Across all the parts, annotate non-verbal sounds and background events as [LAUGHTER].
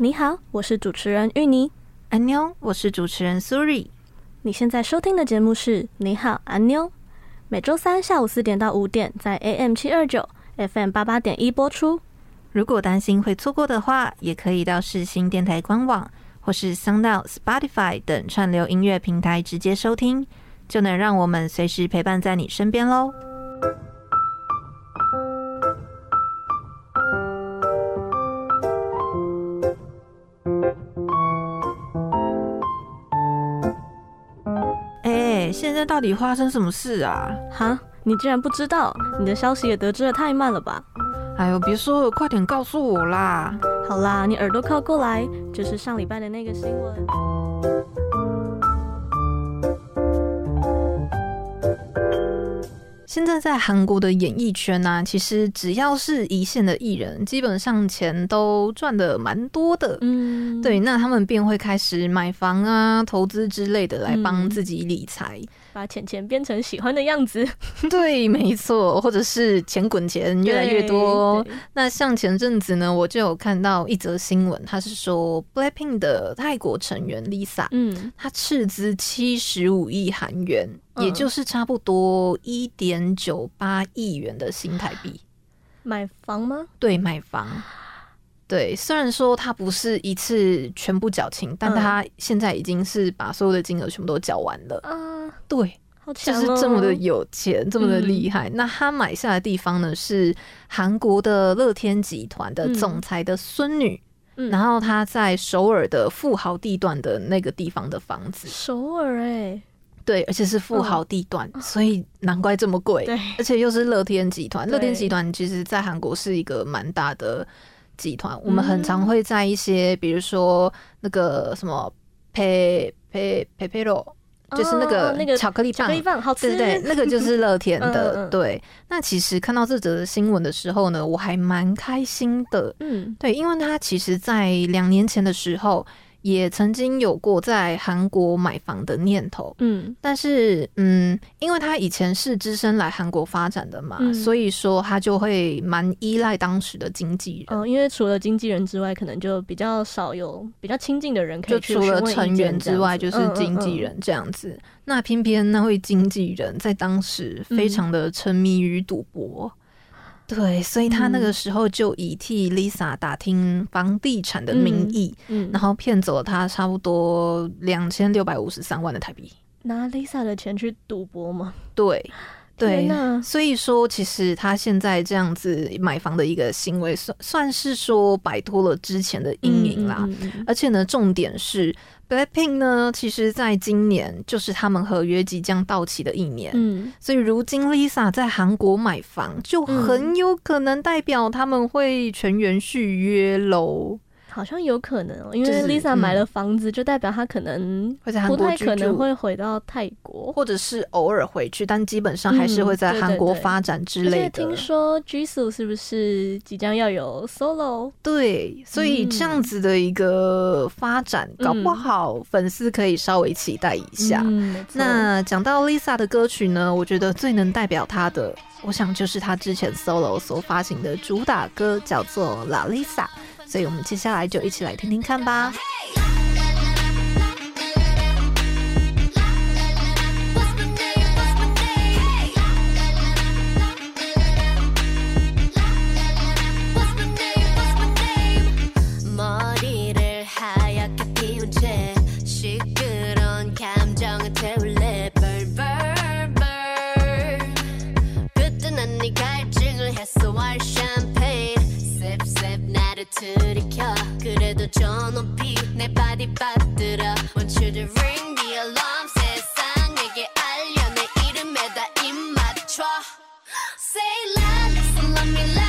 你好，我是主持人芋泥。安妞，我是主持人苏瑞。你现在收听的节目是你好，安妞。每周三下午四点到五点，在 AM 七二九 FM 八八点一播出。如果担心会错过的话，也可以到世新电台官网。或是 SoundOut、Spotify 等串流音乐平台直接收听，就能让我们随时陪伴在你身边喽。现在到底发生什么事啊？哈，你竟然不知道？你的消息也得知的太慢了吧？哎呦，别说了，快点告诉我啦！好啦，你耳朵靠过来，就是上礼拜的那个新闻。现在在韩国的演艺圈呢、啊，其实只要是一线的艺人，基本上钱都赚得蛮多的。嗯，对，那他们便会开始买房啊、投资之类的来帮自己理财。嗯把钱钱变成喜欢的样子，[LAUGHS] 对，没错，或者是钱滚钱越来越多。那像前阵子呢，我就有看到一则新闻，他是说 Blackpink 的泰国成员 Lisa，嗯，他斥资七十五亿韩元，嗯，也就是差不多一点九八亿元的新台币，买房吗？对，买房。对，虽然说他不是一次全部缴清，但他现在已经是把所有的金额全部都缴完了。嗯对，好强哦，就是这么的有钱，这么的厉害。嗯。那他买下的地方呢，是韩国的乐天集团的总裁的孙女。嗯，然后他在首尔的富豪地段的那个地方的房子。首尔哎，对，而且是富豪地段，哦，所以难怪这么贵。对，而且又是乐天集团。乐天集团其实在韩国是一个蛮大的集团。我们很常会在一些，比如说那个什么佩佩佩佩罗。就是那个那个巧克力棒，对对对，那个就是 [LAUGHS] 乐天的。对，那其实看到这则新闻的时候呢，我还蛮开心的。嗯，对，因为他其实在两年前的时候。也曾经有过在韩国买房的念头，嗯，但是，嗯，因为他以前是只身来韩国发展的嘛，嗯，所以说他就会蛮依赖当时的经纪人。哦，因为除了经纪人之外，可能就比较少有比较亲近的人可以去。就除了成员之外，就是经纪人这样子。嗯嗯嗯。那偏偏那位经纪人在当时非常的沉迷于赌博。对，所以他那个时候就以替 Lisa 打听房地产的名义，嗯嗯、然后骗走了他差不多两千六百五十三万的台币，拿 Lisa 的钱去赌博吗？对，对，所以说其实他现在这样子买房的一个行为，算算是说摆脱了之前的阴影啦，嗯嗯嗯、而且呢，重点是。Blackpink 呢，其实在今年就是他们合约即将到期的一年，嗯，所以如今 Lisa 在韩国买房，就很有可能代表他们会全员续约喽。好像有可能哦，因为 Lisa 买了房子，就代表她可能不太可能会回到泰国，或者是偶尔回去，但基本上还是会在韩国发展之类的。听说 Jisoo 是不是即将要有 solo？对，所以这样子的一个发展，搞不好粉丝可以稍微期待一下。嗯，那讲到 Lisa 的歌曲呢，我觉得最能代表她的，我想就是她之前 solo 所发行的主打歌，叫做《La Lisa》。所以我们接下来就一起来听听看吧。 들이켜 그래도 저 높이 내 바디 빠뜨려 Want you to ring the alarm 세상에게 알려 내 이름에다 입 맞춰 Say la, listen, love me la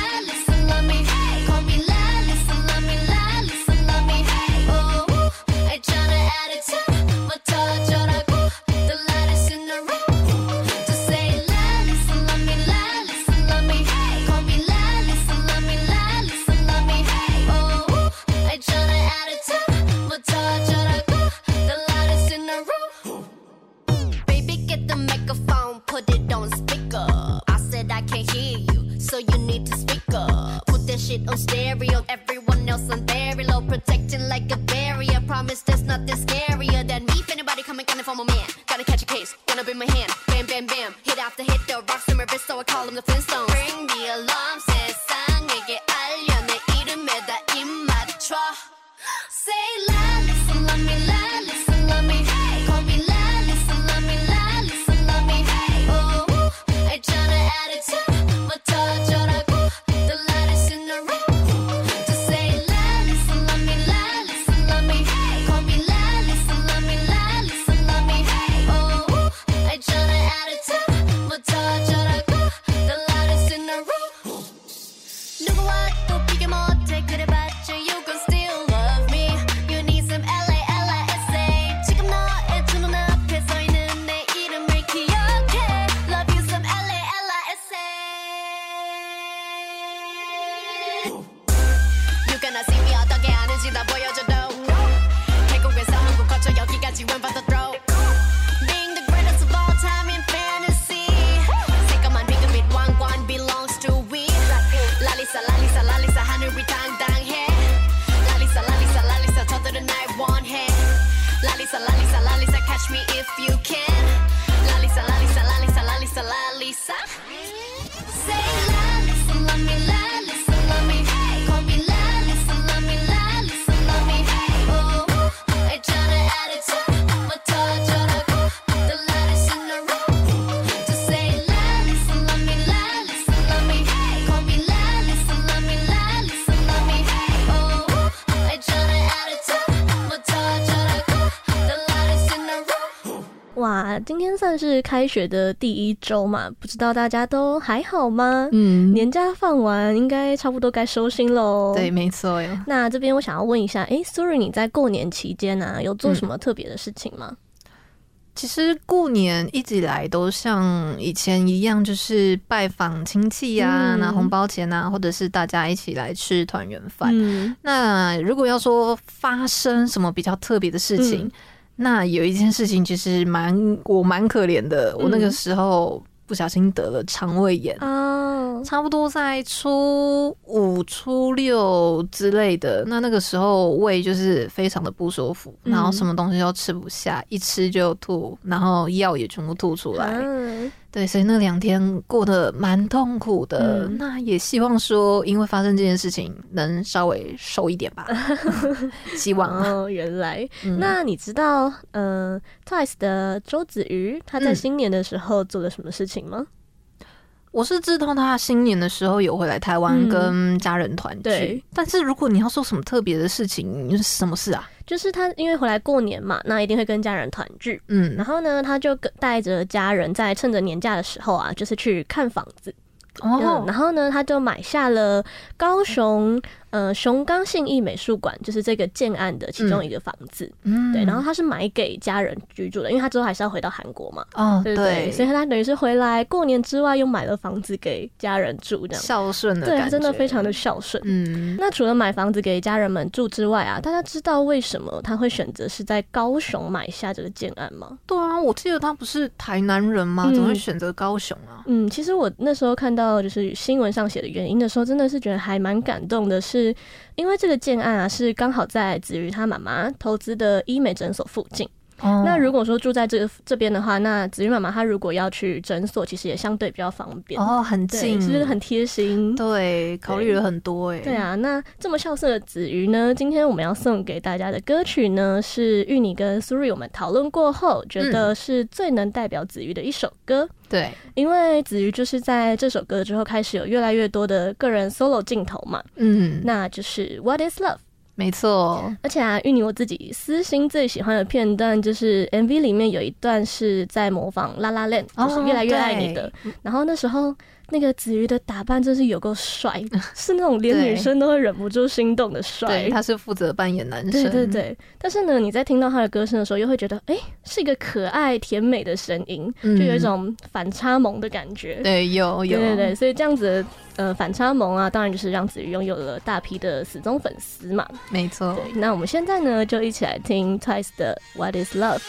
天算是开学的第一周嘛，不知道大家都还好吗？嗯，年假放完，应该差不多该收心喽。对，没错哟。那这边我想要问一下，哎，Suri，你在过年期间呢、啊，有做什么特别的事情吗？嗯、其实过年一直以来都像以前一样，就是拜访亲戚呀、啊，拿、嗯、红包钱啊，或者是大家一起来吃团圆饭。嗯，那如果要说发生什么比较特别的事情？嗯那有一件事情其实蛮我蛮可怜的，我那个时候不小心得了肠胃炎，嗯，差不多在初五、初六之类的。那那个时候胃就是非常的不舒服，然后什么东西都吃不下，一吃就吐，然后药也全部吐出来。对，所以那两天过得蛮痛苦的。嗯、那也希望说，因为发生这件事情，能稍微瘦一点吧。[LAUGHS] 希望哦，原来。嗯、那你知道，呃，Twice 的周子瑜他在新年的时候做了什么事情吗？嗯我是知道他新年的时候有回来台湾跟家人团聚，嗯，但是如果你要说什么特别的事情，是什么事啊？就是他因为回来过年嘛，那一定会跟家人团聚，嗯。然后呢，他就跟带着家人在趁着年假的时候啊，就是去看房子。哦。然后呢，他就买下了高雄。呃，熊冈信义美术馆就是这个建案的其中一个房子，嗯，对，然后他是买给家人居住的，因为他之后还是要回到韩国嘛，哦，对，所以他等于是回来过年之外又买了房子给家人住，这样孝顺的，对，他真的非常的孝顺，嗯。那除了买房子给家人们住之外啊，大家知道为什么他会选择是在高雄买下这个建案吗？对啊，我记得他不是台南人吗？嗯，怎么会选择高雄啊？嗯，其实我那时候看到就是新闻上写的原因的时候，真的是觉得还蛮感动的是。是因为这个建案啊，是刚好在子瑜他妈妈投资的医美诊所附近。Oh. 那如果说住在这个这边的话，那子瑜妈妈她如果要去诊所，其实也相对比较方便哦，oh, 很近，是不是很贴心？对，考虑了很多哎。对啊，那这么孝顺的子瑜呢？今天我们要送给大家的歌曲呢，是芋泥跟苏瑞我们讨论过后，觉得是最能代表子瑜的一首歌。对、嗯，因为子瑜就是在这首歌之后开始有越来越多的个人 solo 镜头嘛。嗯，那就是 What is Love。没错，而且啊，芋泥我自己私心最喜欢的片段就是 MV 里面有一段是在模仿 La La Land，就是越来越爱你的。哦、然后那时候那个子瑜的打扮真是有够帅，[LAUGHS] 是那种连女生都会忍不住心动的帅。对，他是负责扮演男生。对对对。但是呢，你在听到他的歌声的时候，又会觉得，哎、欸，是一个可爱甜美的声音，就有一种反差萌的感觉。嗯、对，有有。对对对，所以这样子。呃，反差萌啊，当然就是让子瑜拥有了大批的死忠粉丝嘛。没错。对，那我们现在呢，就一起来听 Twice 的 What Is Love。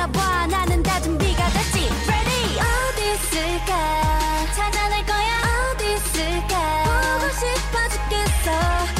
보나봐. 나는 다 준비가 됐지. Ready. 어디 있을까? 찾아낼 거야. 어디 있을까? 보고 싶어 죽겠어.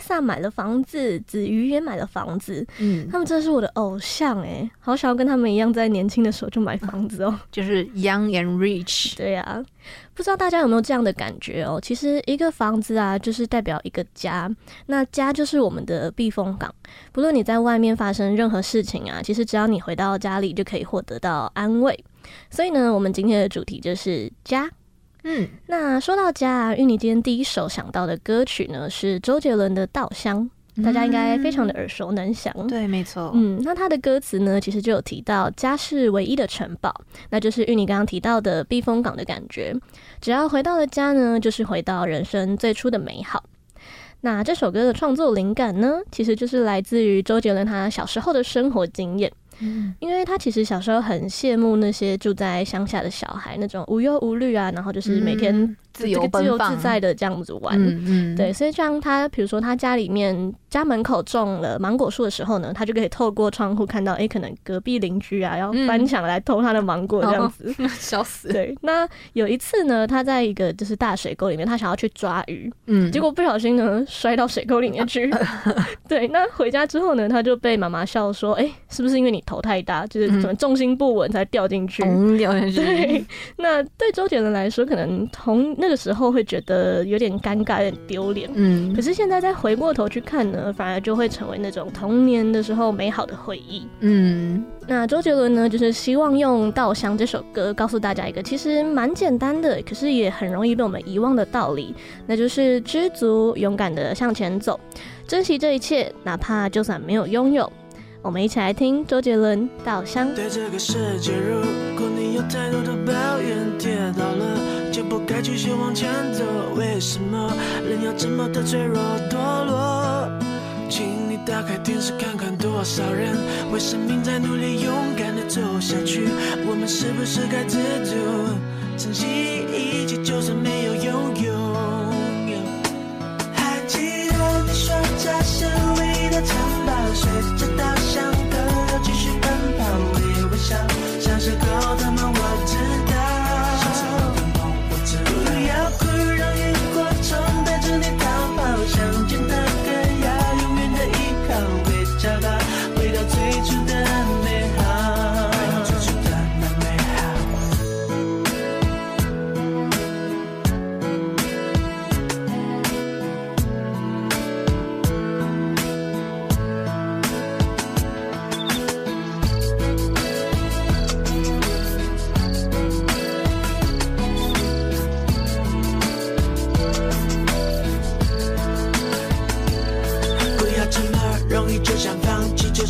夏买了房子，子瑜也买了房子，嗯，他们真的是我的偶像哎，好想要跟他们一样，在年轻的时候就买房子哦，[LAUGHS] 就是 young and rich。对呀、啊，不知道大家有没有这样的感觉哦？其实一个房子啊，就是代表一个家，那家就是我们的避风港。不论你在外面发生任何事情啊，其实只要你回到家里，就可以获得到安慰。所以呢，我们今天的主题就是家。嗯，那说到家啊，芋泥今天第一首想到的歌曲呢，是周杰伦的《稻香》，大家应该非常的耳熟能详。嗯。对，没错。嗯，那他的歌词呢，其实就有提到家是唯一的城堡，那就是芋泥刚刚提到的避风港的感觉。只要回到了家呢，就是回到人生最初的美好。那这首歌的创作灵感呢，其实就是来自于周杰伦他小时候的生活经验。嗯，因为他其实小时候很羡慕那些住在乡下的小孩，那种无忧无虑啊，然后就是每天自由自由自在的这样子玩。嗯嗯，对，所以像他，比如说他家里面家门口种了芒果树的时候呢，他就可以透过窗户看到，哎，可能隔壁邻居啊要翻墙来偷他的芒果这样子，[LAUGHS] 笑死。对，那有一次呢，他在一个就是大水沟里面，他想要去抓鱼，嗯，结果不小心呢摔到水沟里面去。[LAUGHS] 对，那回家之后呢，他就被妈妈笑说，哎，是不是因为你？头太大，就是什么重心不稳才掉进去，嗯，掉进去。[LAUGHS] 对，那对周杰伦来说，可能从那个时候会觉得有点尴尬、有点丢脸。嗯，可是现在再回过头去看呢，反而就会成为那种童年的时候美好的回忆。嗯，那周杰伦呢，就是希望用《稻香》这首歌告诉大家一个其实蛮简单的，可是也很容易被我们遗忘的道理，那就是知足、勇敢的向前走，珍惜这一切，哪怕就算没有拥有。我们一起来听周杰伦《稻香》。对这个世界，如果你有太多的该继续往前走。为什么人要这么的脆弱堕落？请你打开电视看看，多少人为生命在努力，勇敢的走下去。我们是不是该知足，珍惜一切，就算没有拥有？还记得你说家是唯一的城堡，随着稻香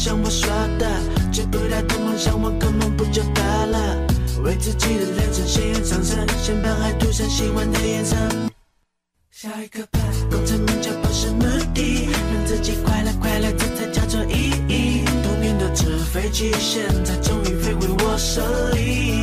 像我说的，追不到的梦想，我根本不就得了？为自己的人生鲜愿上升，先把爱涂上喜欢的颜色。下一个吧，功成名就不是目的，让自己快乐快乐，这才叫做意义。童年的纸飞机，现在终于飞回我手里。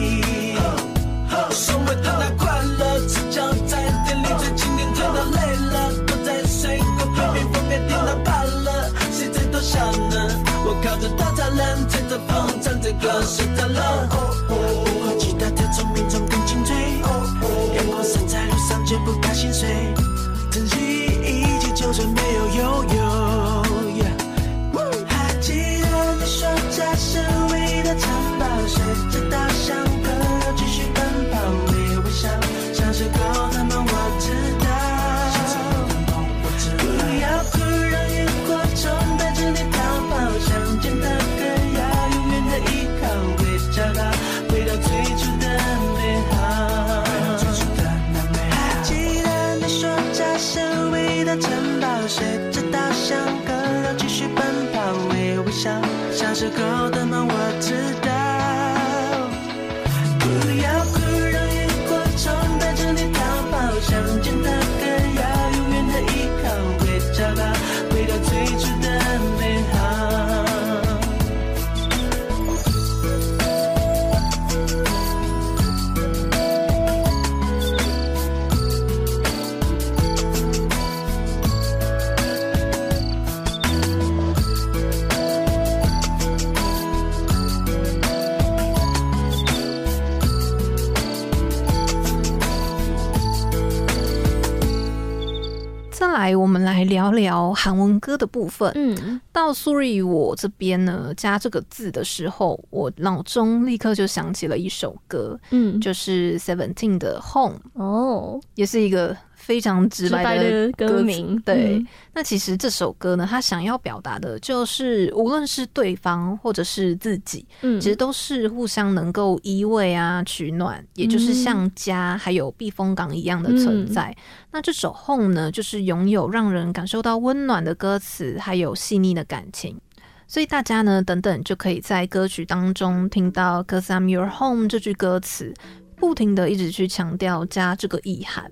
我靠着大栅栏，吹着风，唱着歌，睡着了。不会其他的聪明总更精锐，阳光洒在路上就不怕心碎，珍惜一切，就算没有拥有。来聊聊韩文歌的部分。嗯，到 Sorry 我这边呢，加这个字的时候，我脑中立刻就想起了一首歌，嗯，就是 Seventeen 的 Home。哦，也是一个。非常直白的歌名，对。嗯、那其实这首歌呢，他想要表达的就是，无论是对方或者是自己，嗯，其实都是互相能够依偎啊、取暖，也就是像家还有避风港一样的存在。嗯、那这首 Home 呢，就是拥有让人感受到温暖的歌词，还有细腻的感情。所以大家呢，等等就可以在歌曲当中听到 “Cause I'm Your Home” 这句歌词，不停的一直去强调家这个意涵。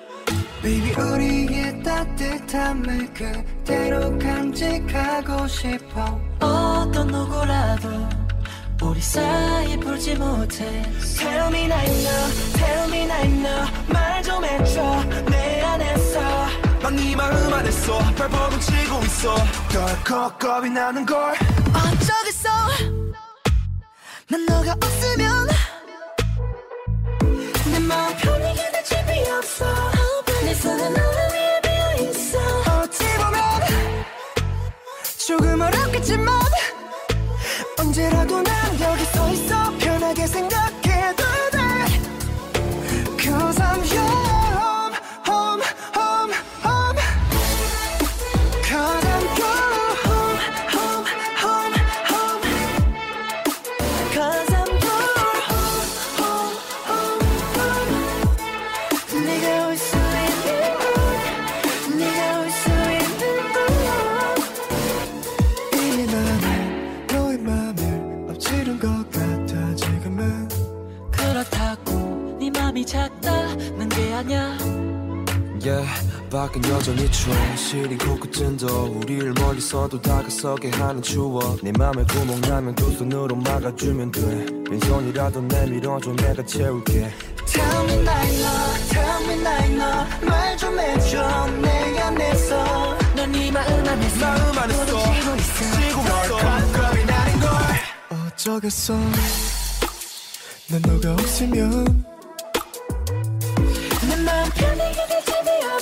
Baby 우리의 따뜻함을 그대로 간직하고 싶어. 어떤 누구라도 우리 사이 풀지 못해. Tell me now Tell me now now 말좀 해줘. 내 안에서 넌네 마음 안에서 발버둥 치고 있어. 덜컥 겁이 나는 걸. 어쩌겠어? 난 너가 없으면 내 마음 편히 기댈 집이 없어 조금 어렵겠지만 언제라도 난 여기 서 있어 편하게 생각 밖은 여전히 추워 시린 코끝은도 우리를 멀리서도 다가서게 하는 추억. 네 맘에 구멍 나면 두 손으로 막아주면 돼. 빈손이라도 내밀어줘 내가 채울게. Tell me night love Tell me night love 말좀 해줘 내 안에서. 넌네 마음 안에서. 마음 안에서. 지고 있어. 지고 있어. 겁이 나는 걸. 어쩌겠어. 난 너가 없으면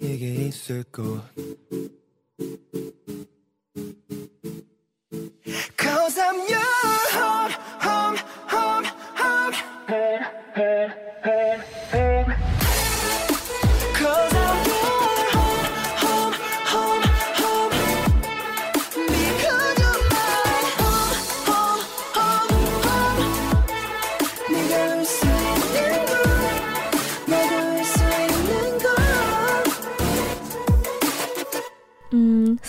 이게 있을 것 Cause I'm your home, home, home, home,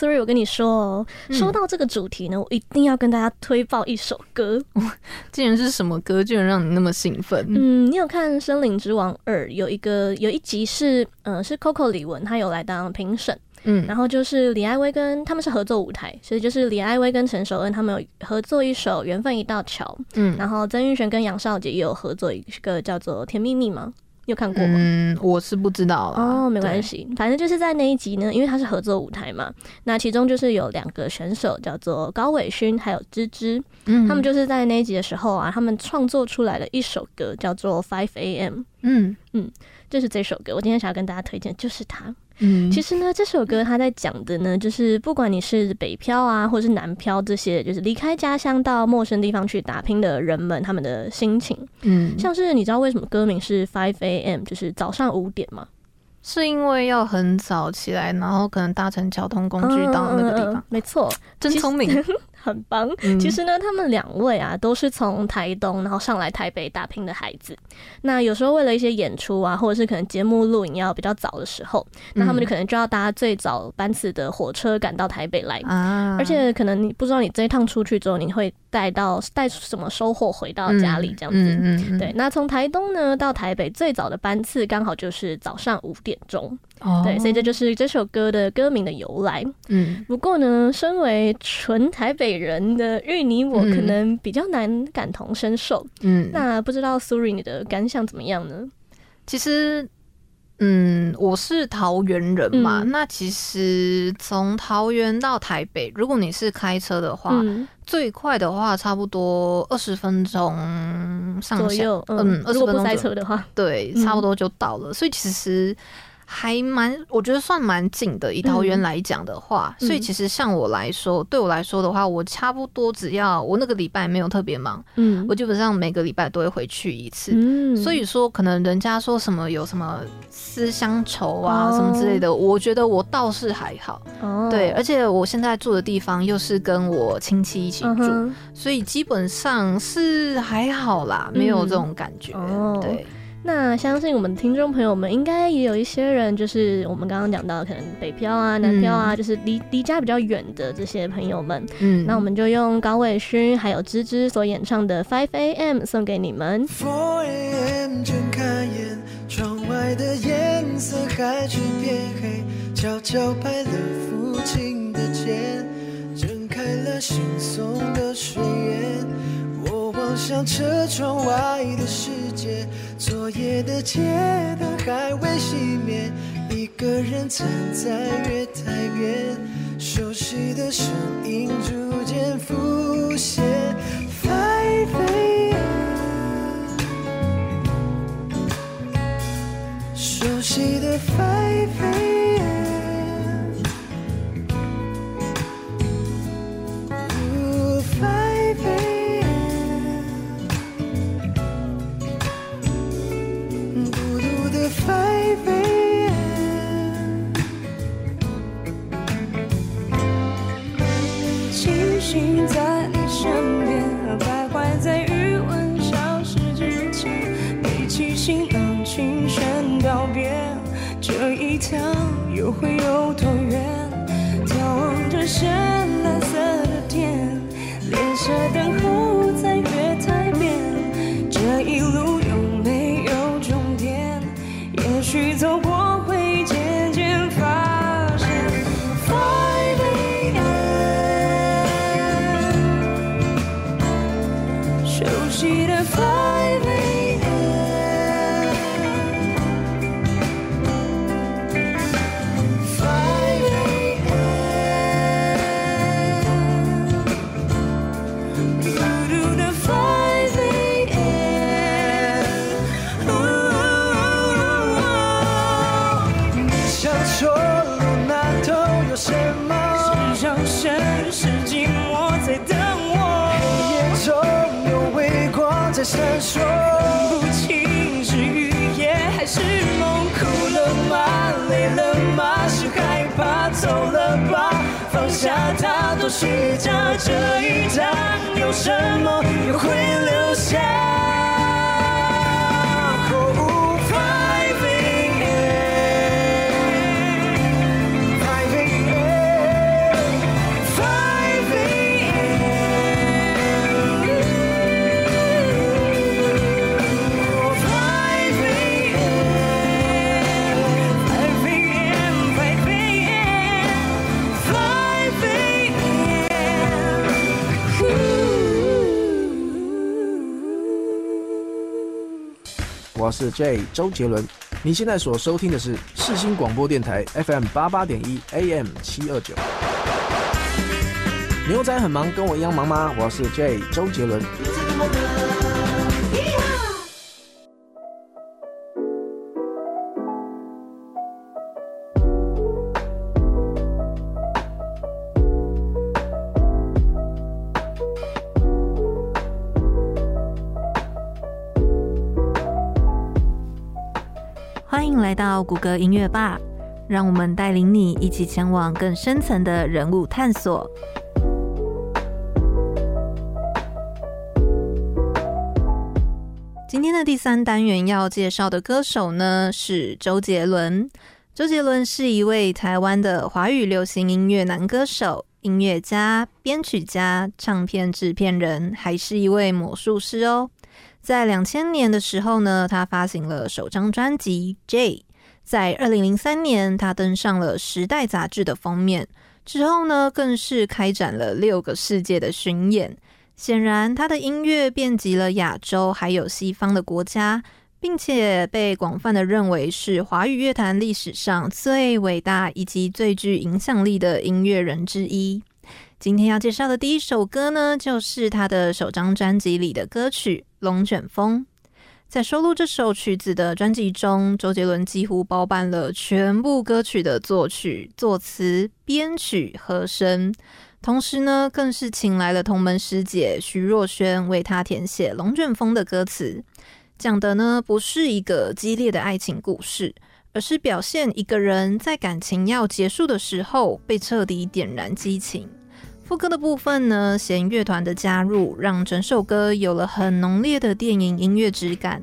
Home. Suri，我跟你说哦，说到这个主题呢，嗯、我一定要跟大家推爆一首歌。[LAUGHS] 竟然是什么歌，居然让你那么兴奋？嗯，你有看《森林之王二》有一个有一集是，嗯、呃，是 Coco 李玟，她有来当评审。嗯，然后就是李艾薇跟他们是合作舞台，所以就是李艾薇跟陈守恩他们有合作一首《缘分一道桥》。嗯，然后曾玉璇跟杨少杰也有合作一个叫做《甜蜜蜜》吗？有看过吗？嗯，我是不知道哦，没关系，反正就是在那一集呢，因为它是合作舞台嘛，那其中就是有两个选手叫做高伟勋还有芝芝，嗯，他们就是在那一集的时候啊，他们创作出来了一首歌叫做 Five A.M.，嗯嗯，就是这首歌，我今天想要跟大家推荐，就是它。嗯，其实呢，这首歌他在讲的呢，就是不管你是北漂啊，或者是南漂这些，就是离开家乡到陌生地方去打拼的人们，他们的心情。嗯，像是你知道为什么歌名是 Five A.M.，就是早上五点吗？是因为要很早起来，然后可能搭乘交通工具到那个地方。嗯嗯嗯、没错，真聪明。[LAUGHS] 很棒。其实呢，他们两位啊，都是从台东然后上来台北打拼的孩子。那有时候为了一些演出啊，或者是可能节目录影要比较早的时候，那他们就可能就要搭最早班次的火车赶到台北来啊。而且可能你不知道你这一趟出去之后，你会带到带什么收获回到家里这样子。嗯嗯嗯。对，那从台东呢到台北最早的班次刚好就是早上五点钟。哦。对，所以这就是这首歌的歌名的由来。嗯。不过呢，身为纯台北人的芋泥，我可能比较难感同身受。嗯。那不知道 Suri 你的感想怎么样呢？其实。嗯，我是桃园人嘛，嗯、那其实从桃园到台北，如果你是开车的话，嗯、最快的话差不多二十分钟上下，左右嗯，二十分钟。如果不塞车的话，对，差不多就到了。嗯、所以其实。还蛮，我觉得算蛮紧的。以桃园来讲的话，嗯、所以其实像我来说，嗯、对我来说的话，我差不多只要我那个礼拜没有特别忙，嗯，我基本上每个礼拜都会回去一次。嗯，所以说可能人家说什么有什么思乡愁啊什么之类的，哦、我觉得我倒是还好。哦，对，而且我现在住的地方又是跟我亲戚一起住，嗯、所以基本上是还好啦，没有这种感觉。嗯、对。那相信我们听众朋友们应该也有一些人，就是我们刚刚讲到可能北漂啊、南漂啊，嗯、就是离离家比较远的这些朋友们。嗯，那我们就用高伟勋还有芝芝所演唱的《Five A.M.》送给你们。Four A.M. 睁开眼，窗外的颜色开始变黑，悄悄拍了父亲的肩，睁开了惺忪的睡眼。望车窗外的世界，昨夜的街灯还未熄灭，一个人站在月台边，熟悉的声音逐渐浮现。Five A 熟悉的身边徘徊在余温消失之前背起行囊轻声告别这一趟又会有多远？眺望着山虚假这一章，有什么会留下。是 J 周杰伦，你现在所收听的是世新广播电台 FM 八八点一 AM 七二九。牛仔很忙，跟我一样忙吗？我是 J 周杰伦。到谷歌音乐吧让我们带领你一起前往更深层的人物探索。今天的第三单元要介绍的歌手呢是周杰伦。周杰伦是一位台湾的华语流行音乐男歌手音乐家编曲家唱片制片人还是一位魔术师哦。在两千年的时候呢他发行了首张专辑 j 在二零零三年，他登上了《时代》杂志的封面。之后呢，更是开展了六个世界的巡演。显然，他的音乐遍及了亚洲还有西方的国家，并且被广泛的认为是华语乐坛历史上最伟大以及最具影响力的音乐人之一。今天要介绍的第一首歌呢，就是他的首张专辑里的歌曲《龙卷风》。在收录这首曲子的专辑中，周杰伦几乎包办了全部歌曲的作曲、作词、编曲、和声。同时呢，更是请来了同门师姐徐若瑄为他填写《龙卷风》的歌词，讲的呢不是一个激烈的爱情故事，而是表现一个人在感情要结束的时候被彻底点燃激情。副歌的部分呢，弦乐团的加入让整首歌有了很浓烈的电影音乐质感。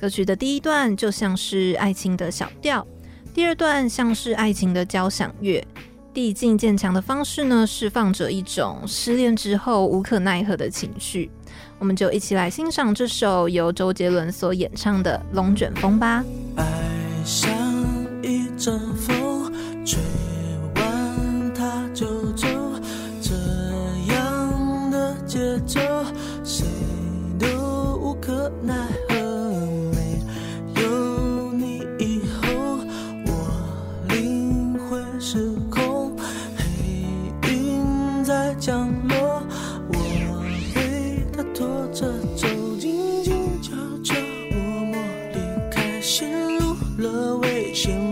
歌曲的第一段就像是爱情的小调，第二段像是爱情的交响乐。递进渐强的方式呢，释放着一种失恋之后无可奈何的情绪。我们就一起来欣赏这首由周杰伦所演唱的《龙卷风》吧。爱像一阵风，着谁都无可奈何没有你以后我灵魂失控黑云在降落我被它拖着走静静悄悄默默离开陷入了危险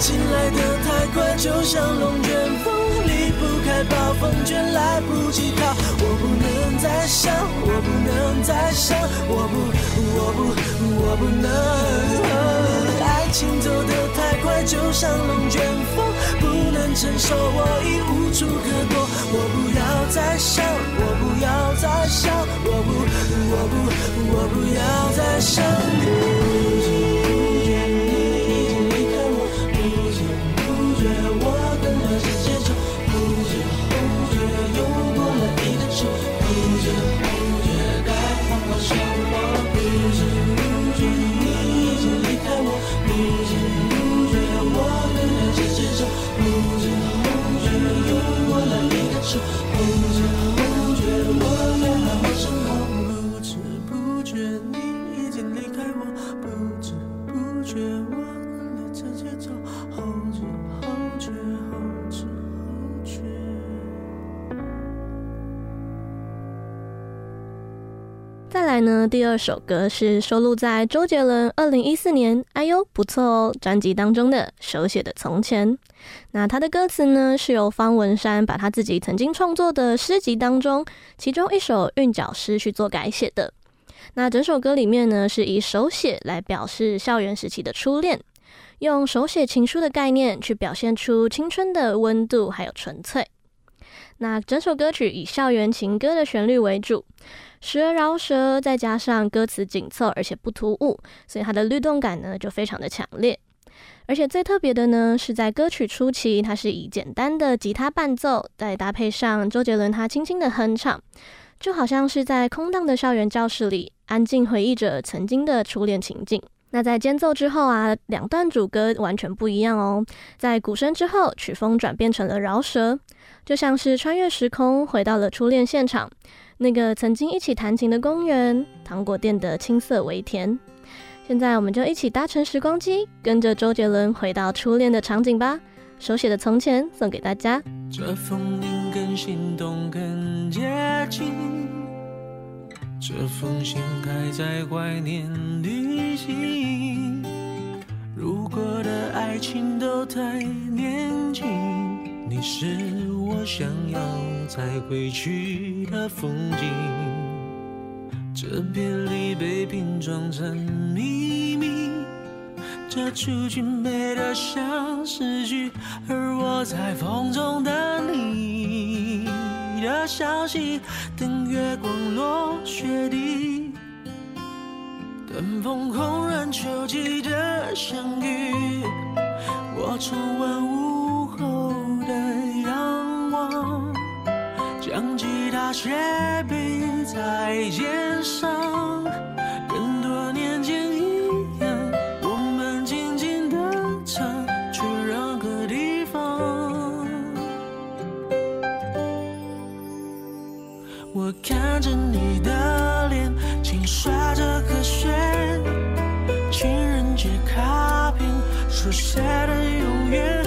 情来的太快就像龙卷风，离不开暴风圈，来不及逃。我不能再想，我不能再想，我不，我不，我不能。爱情走得太快，就像龙卷风，不能承受，我已无处可躲。我不要再想，我不要再想，我不，我不，我不要再想你。呢，第二首歌是收录在周杰伦二零一四年《哎呦不错哦》专辑当中的《手写的从前》。那他的歌词呢，是由方文山把他自己曾经创作的诗集当中其中一首韵脚诗去做改写的。那整首歌里面呢，是以手写来表示校园时期的初恋，用手写情书的概念去表现出青春的温度还有纯粹。那整首歌曲以校园情歌的旋律为主。时而饶舌，再加上歌词紧凑而且不突兀，所以它的律动感呢就非常的强烈。而且最特别的呢，是在歌曲初期，它是以简单的吉他伴奏，再搭配上周杰伦他轻轻的哼唱，就好像是在空荡的校园教室里，安静回忆着曾经的初恋情景。那在间奏之后啊，两段主歌完全不一样哦。在鼓声之后，曲风转变成了饶舌，就像是穿越时空，回到了初恋现场。那个曾经一起弹琴的公园，糖果店的青涩微甜。现在我们就一起搭乘时光机，跟着周杰伦回到初恋的场景吧。手写的从前送给大家。这封信更心动，更接近。这封信还在怀念旅行。如果的爱情都太年轻，你是我想要。再回去的风景，这别离被拼装成秘密，这出去美得像诗句，而我在风中等你的消息，等月光落雪地，等风红染秋季的相遇，我重温午后的阳光。将吉他斜背在肩上，跟多年前一样，我们静静地唱，去任何地方。我看着你，刷着和弦，情人节卡片书写的永远，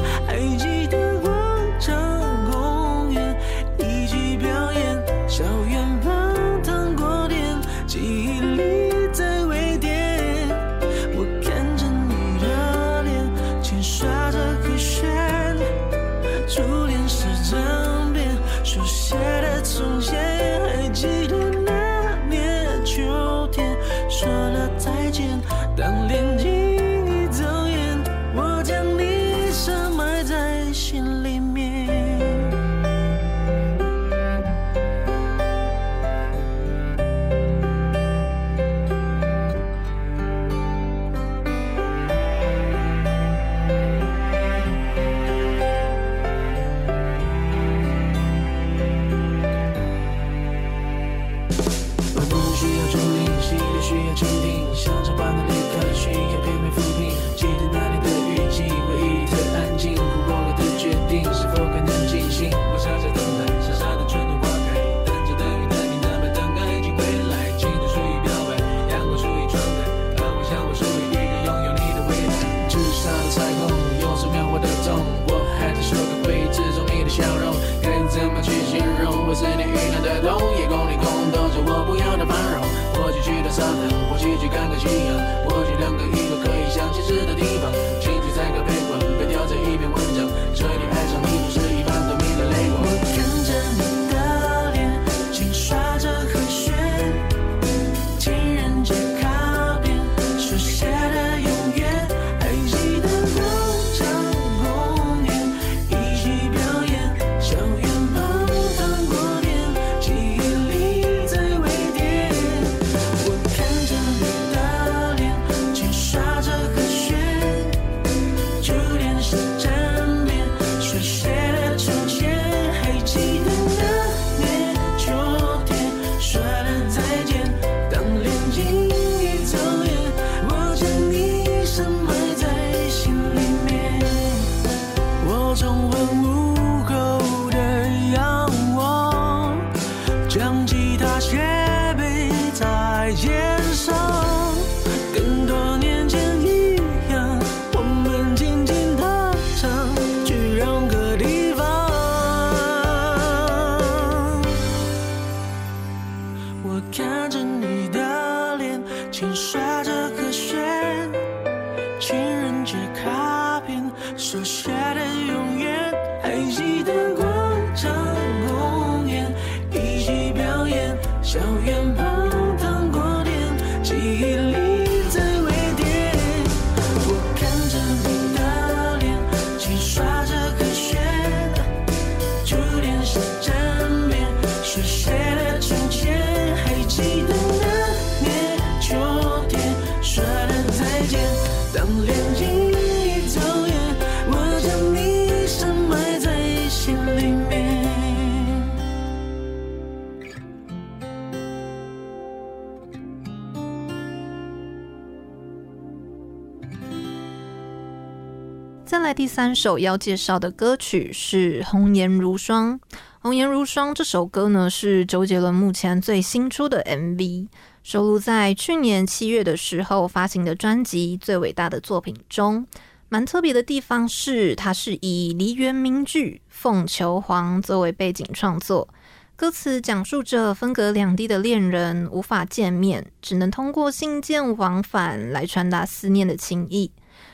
三首要介绍的歌曲是《红颜如霜》。《红颜如霜》这首歌呢，是周杰伦目前最新出的 MV，收录在去年七月的时候发行的专辑《最伟大的作品》中。蛮特别的地方是，它是以梨园名句“凤求凰”作为背景创作，歌词讲述着分隔两地的恋人无法见面，只能通过信件往返来传达思念的情意。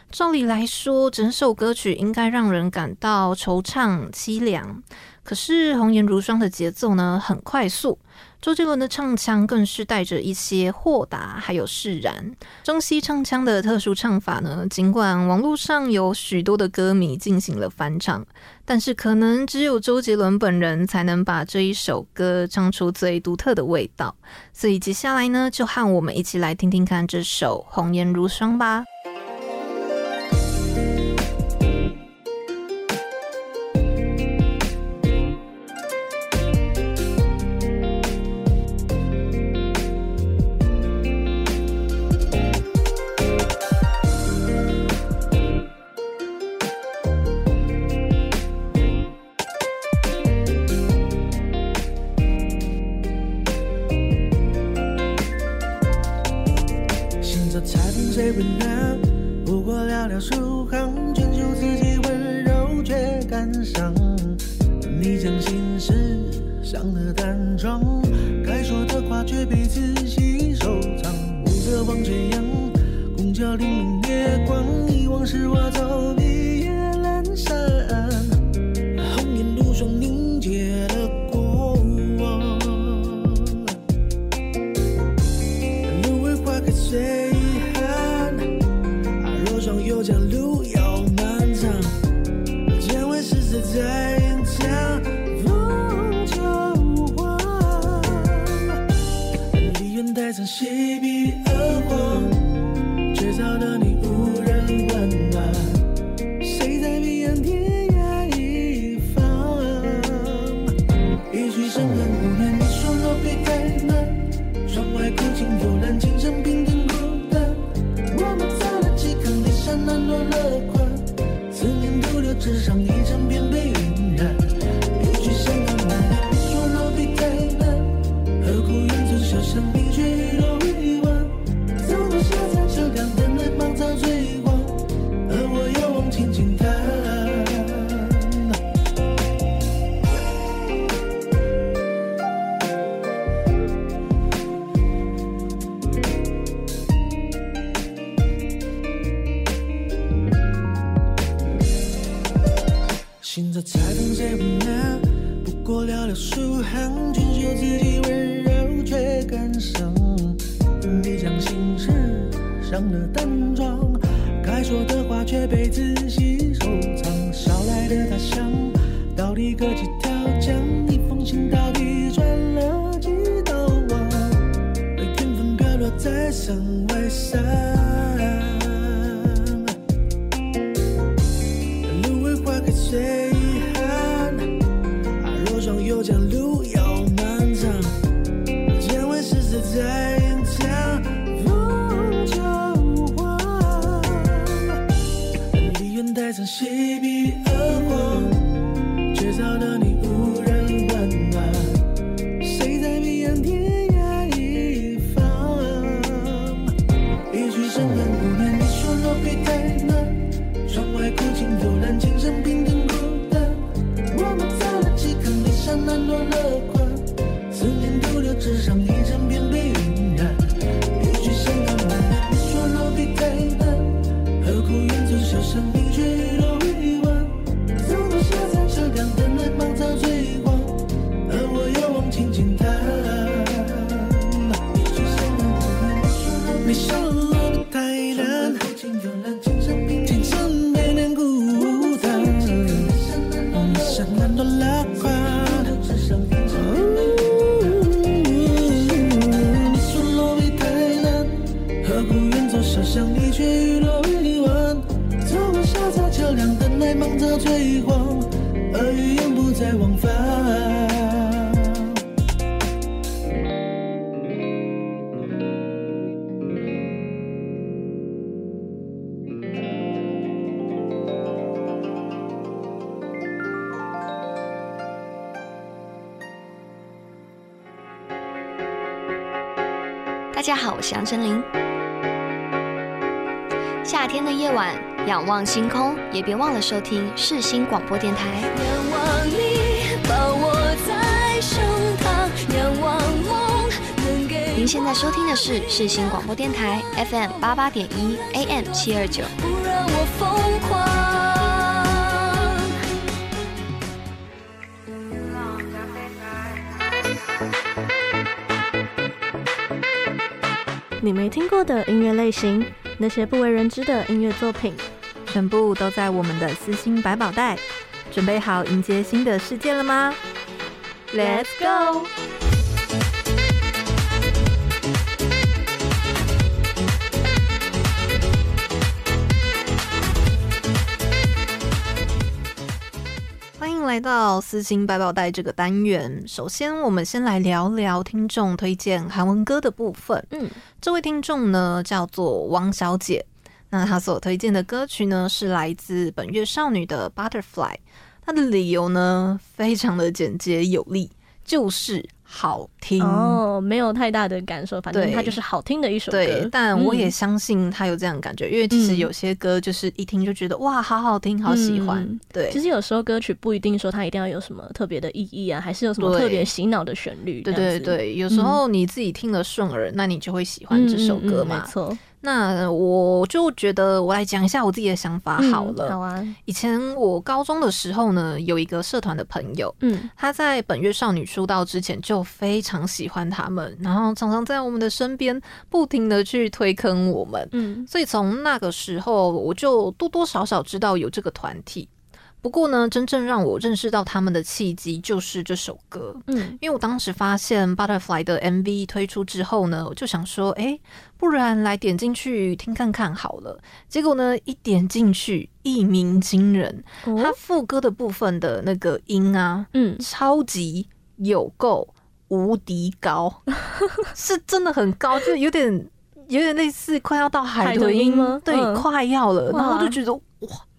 照理来说，整首歌曲应该让人感到惆怅凄凉。可是《红颜如霜》的节奏呢，很快速，周杰伦的唱腔更是带着一些豁达，还有释然。中西唱腔的特殊唱法呢，尽管网络上有许多的歌迷进行了翻唱，但是可能只有周杰伦本人才能把这一首歌唱出最独特的味道。所以接下来呢，就和我们一起来听听看这首《红颜如霜》吧。只剩。是杨丞琳。夏天的夜晚，仰望星空，也别忘了收听世新广播电台。仰望你，抱我在胸膛，仰望梦能给。您现在收听的是世新广播电台 FM 八八点一 AM 七二九。不让我疯狂。你没听过的音乐类型，那些不为人知的音乐作品，全部都在我们的私心百宝袋。准备好迎接新的世界了吗？Let's go！来到私心百宝袋这个单元，首先我们先来聊聊听众推荐韩文歌的部分。嗯，这位听众呢叫做王小姐，那她所推荐的歌曲呢是来自本月少女的《Butterfly》，她的理由呢非常的简洁有力，就是。好听哦，没有太大的感受，反正它就是好听的一首歌。对，但我也相信他有这样的感觉，嗯、因为其实有些歌就是一听就觉得哇，好好听，好喜欢。嗯、对，其实有时候歌曲不一定说它一定要有什么特别的意义啊，还是有什么特别洗脑的旋律。对对对，有时候你自己听了顺耳，嗯、那你就会喜欢这首歌嘛。那我就觉得，我来讲一下我自己的想法好了。嗯、好啊。以前我高中的时候呢，有一个社团的朋友，嗯，他在本月少女出道之前就非常喜欢他们，然后常常在我们的身边不停的去推坑我们，嗯，所以从那个时候我就多多少少知道有这个团体。不过呢，真正让我认识到他们的契机就是这首歌。嗯，因为我当时发现 Butterfly 的 MV 推出之后呢，我就想说，哎，不然来点进去听看看好了。结果呢，一点进去，一鸣惊人。哦，他副歌的部分的那个音啊，嗯，超级有够无敌高，[LAUGHS] 是真的很高，就有点有点类似快要到海豚音吗？对，嗯，快要了，然后就觉得哇。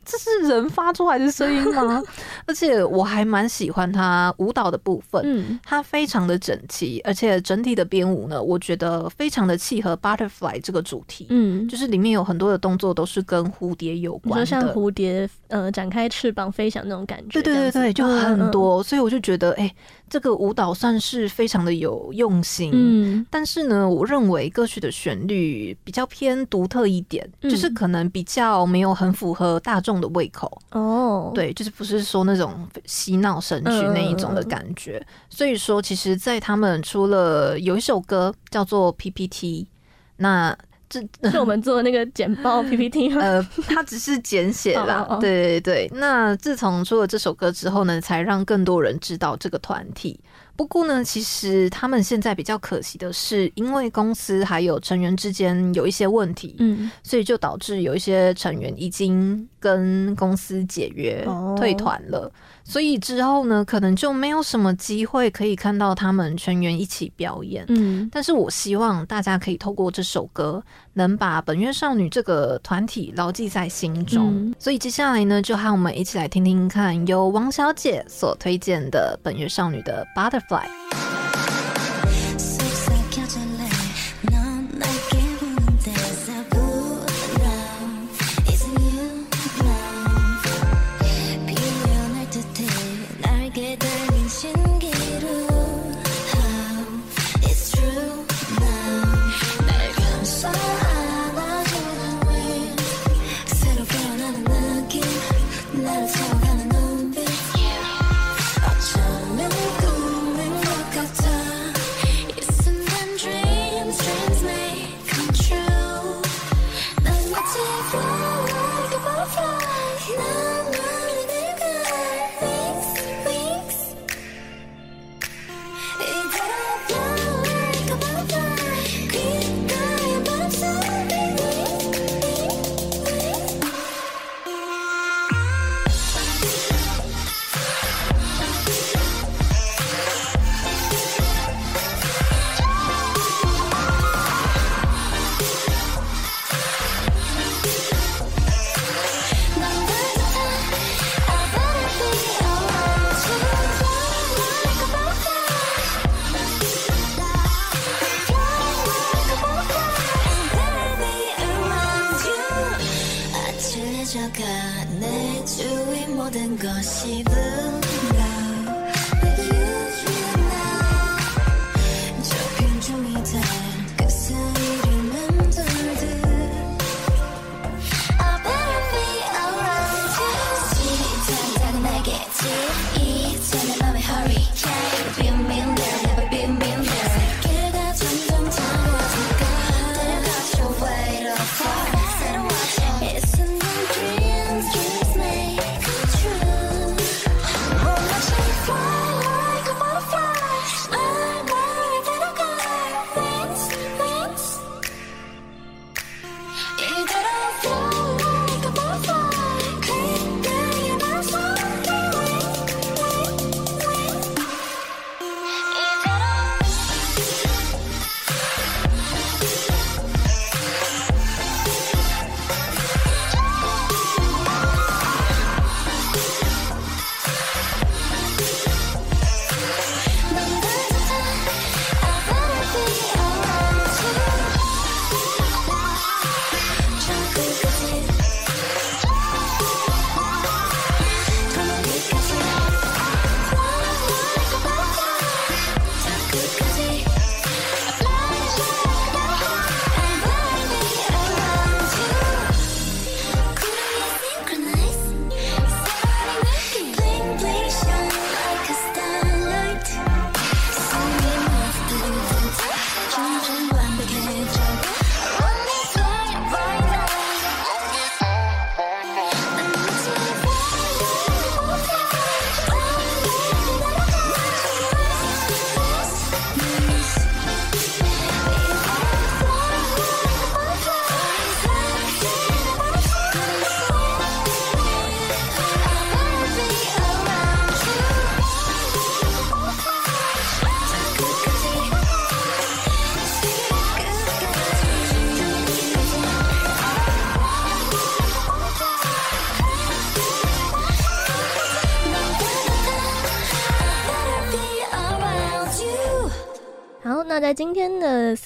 这是人发出来的声音吗？[LAUGHS] 而且我还蛮喜欢他舞蹈的部分，嗯，他非常的整齐，而且整体的编舞呢，我觉得非常的契合 Butterfly 这个主题，嗯，就是里面有很多的动作都是跟蝴蝶有关的，像蝴蝶呃展开翅膀飞翔那种感觉，对对对对，就很多，所以我就觉得，哎、欸，这个舞蹈算是非常的有用心，嗯，但是呢，我认为歌曲的旋律比较偏独特一点，嗯，就是可能比较没有很符合大众的胃口哦，对，就是不是说那种嬉闹神曲那一种的感觉，嗯、所以说，其实，在他们出了有一首歌叫做 PPT，那这 [LAUGHS] [LAUGHS] 是我们做的那个简报 PPT 吗？呃，它只是简写啦，对对对。那自从出了这首歌之后呢，才让更多人知道这个团体。不过呢，其实他们现在比较可惜的是，因为公司还有成员之间有一些问题，嗯，所以就导致有一些成员已经跟公司解约、哦、退团了。所以之后呢，可能就没有什么机会可以看到他们全员一起表演。嗯，但是我希望大家可以透过这首歌，能把本月少女这个团体牢记在心中。嗯、所以接下来呢，就和我们一起来听听看，由王小姐所推荐的本月少女的《Butterfly》。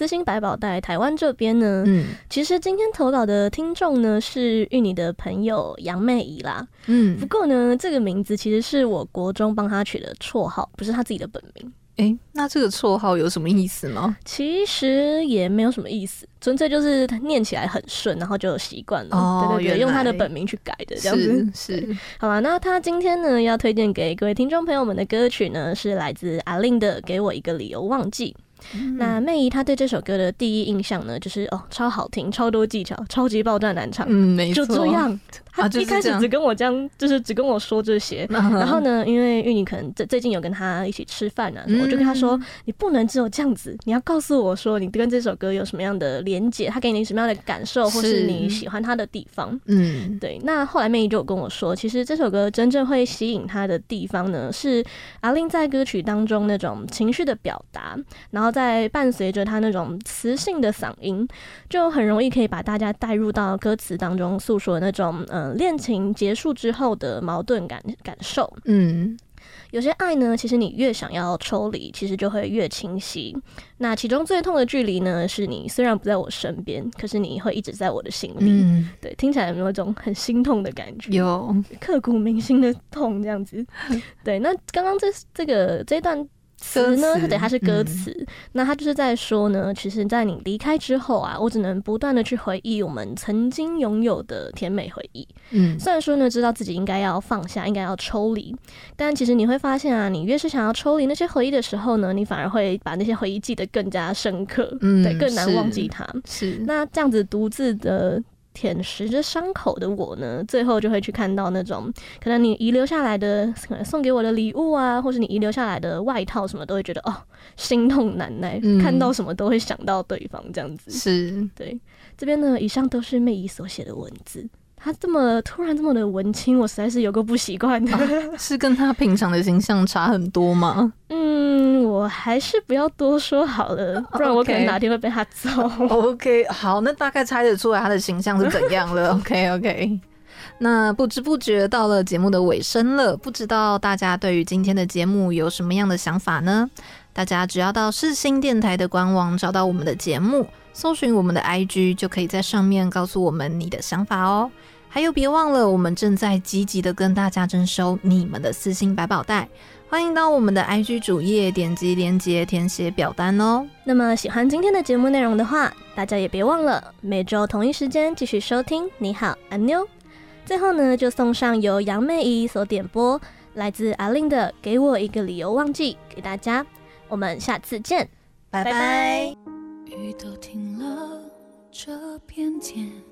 私心百宝袋台湾这边呢，嗯，其实今天投稿的听众呢是玉女的朋友杨妹仪啦，嗯，不过呢，这个名字其实是我国中帮他取的绰号，不是他自己的本名。哎、欸，那这个绰号有什么意思吗？其实也没有什么意思，纯粹就是念起来很顺，然后就习惯了。哦，对对对，用他的本名去改的，这样子是，是。好吧，那他今天呢要推荐给各位听众朋友们的歌曲呢，是来自阿令的《给我一个理由忘记》。嗯、那妹姨她对这首歌的第一印象呢，就是哦，超好听，超多技巧，超级爆炸难唱，嗯，没错，就这样。[LAUGHS] 她一开始只跟我这样，就是只跟我说这些。[LAUGHS] 然后呢，因为玉女可能最最近有跟她一起吃饭呢，我就跟她说：“你不能只有这样子，你要告诉我说你跟这首歌有什么样的连结，他给你什么样的感受，或是你喜欢他的地方。”嗯，对。那后来妹姨就有跟我说，其实这首歌真正会吸引她的地方呢，是阿令在歌曲当中那种情绪的表达，然后再伴随着他那种磁性的嗓音，就很容易可以把大家带入到歌词当中诉说的那种嗯。呃恋情结束之后的矛盾感感受，嗯，有些爱呢，其实你越想要抽离，其实就会越清晰。那其中最痛的距离呢，是你虽然不在我身边，可是你会一直在我的心里。嗯，对，听起来有没有一种很心痛的感觉？有，刻骨铭心的痛，这样子。对，那刚刚这这个这段。词呢，对，它是歌词。嗯、那它就是在说呢，其实，在你离开之后啊，我只能不断的去回忆我们曾经拥有的甜美回忆。嗯，虽然说呢，知道自己应该要放下，应该要抽离，但其实你会发现啊，你越是想要抽离那些回忆的时候呢，你反而会把那些回忆记得更加深刻，嗯，对，更难忘记它。是，那这样子独自的。舔食着伤口的我呢，最后就会去看到那种可能你遗留下来的，可能送给我的礼物啊，或是你遗留下来的外套什么，都会觉得哦，心痛难耐，嗯、看到什么都会想到对方这样子。是，对，这边呢，以上都是妹姨所写的文字。他这么突然这么的文青，我实在是有个不习惯的。啊，[LAUGHS] 是跟他平常的形象差很多吗？嗯，我还是不要多说好了，[LAUGHS] 不然我可能哪天会被他揍。[LAUGHS] OK，好，那大概猜得出来他的形象是怎样了。OK，OK，、okay, okay. 那不知不觉到了节目的尾声了，不知道大家对于今天的节目有什么样的想法呢？大家只要到世新电台的官网找到我们的节目，搜寻我们的 IG，就可以在上面告诉我们你的想法哦。还有别忘了，我们正在积极的跟大家征收你们的四星百宝袋，欢迎到我们的 IG 主页点击链接填写表单哦。那么喜欢今天的节目内容的话，大家也别忘了每周同一时间继续收听。你好，安妞。最后呢，就送上由杨妹仪所点播，来自阿令的《给我一个理由忘记》给大家。我们下次见，拜拜。雨都停了，这片天为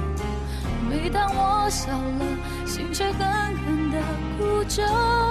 每当我笑了，心却狠狠的哭着。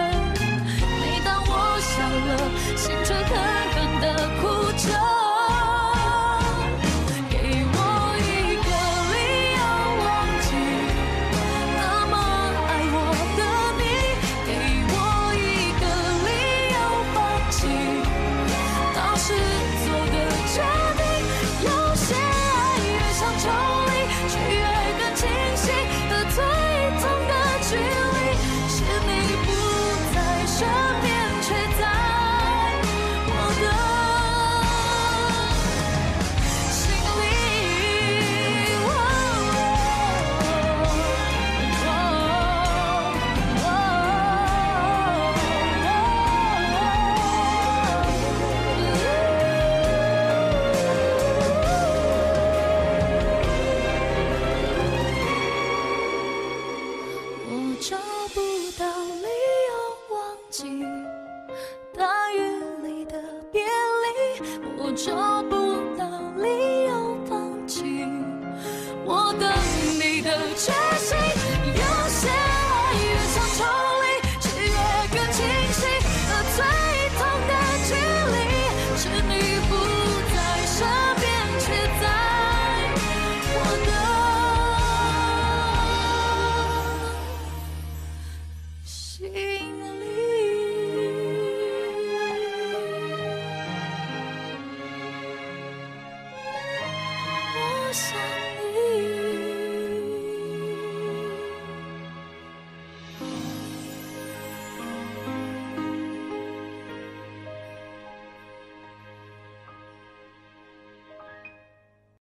心却狠狠的哭着。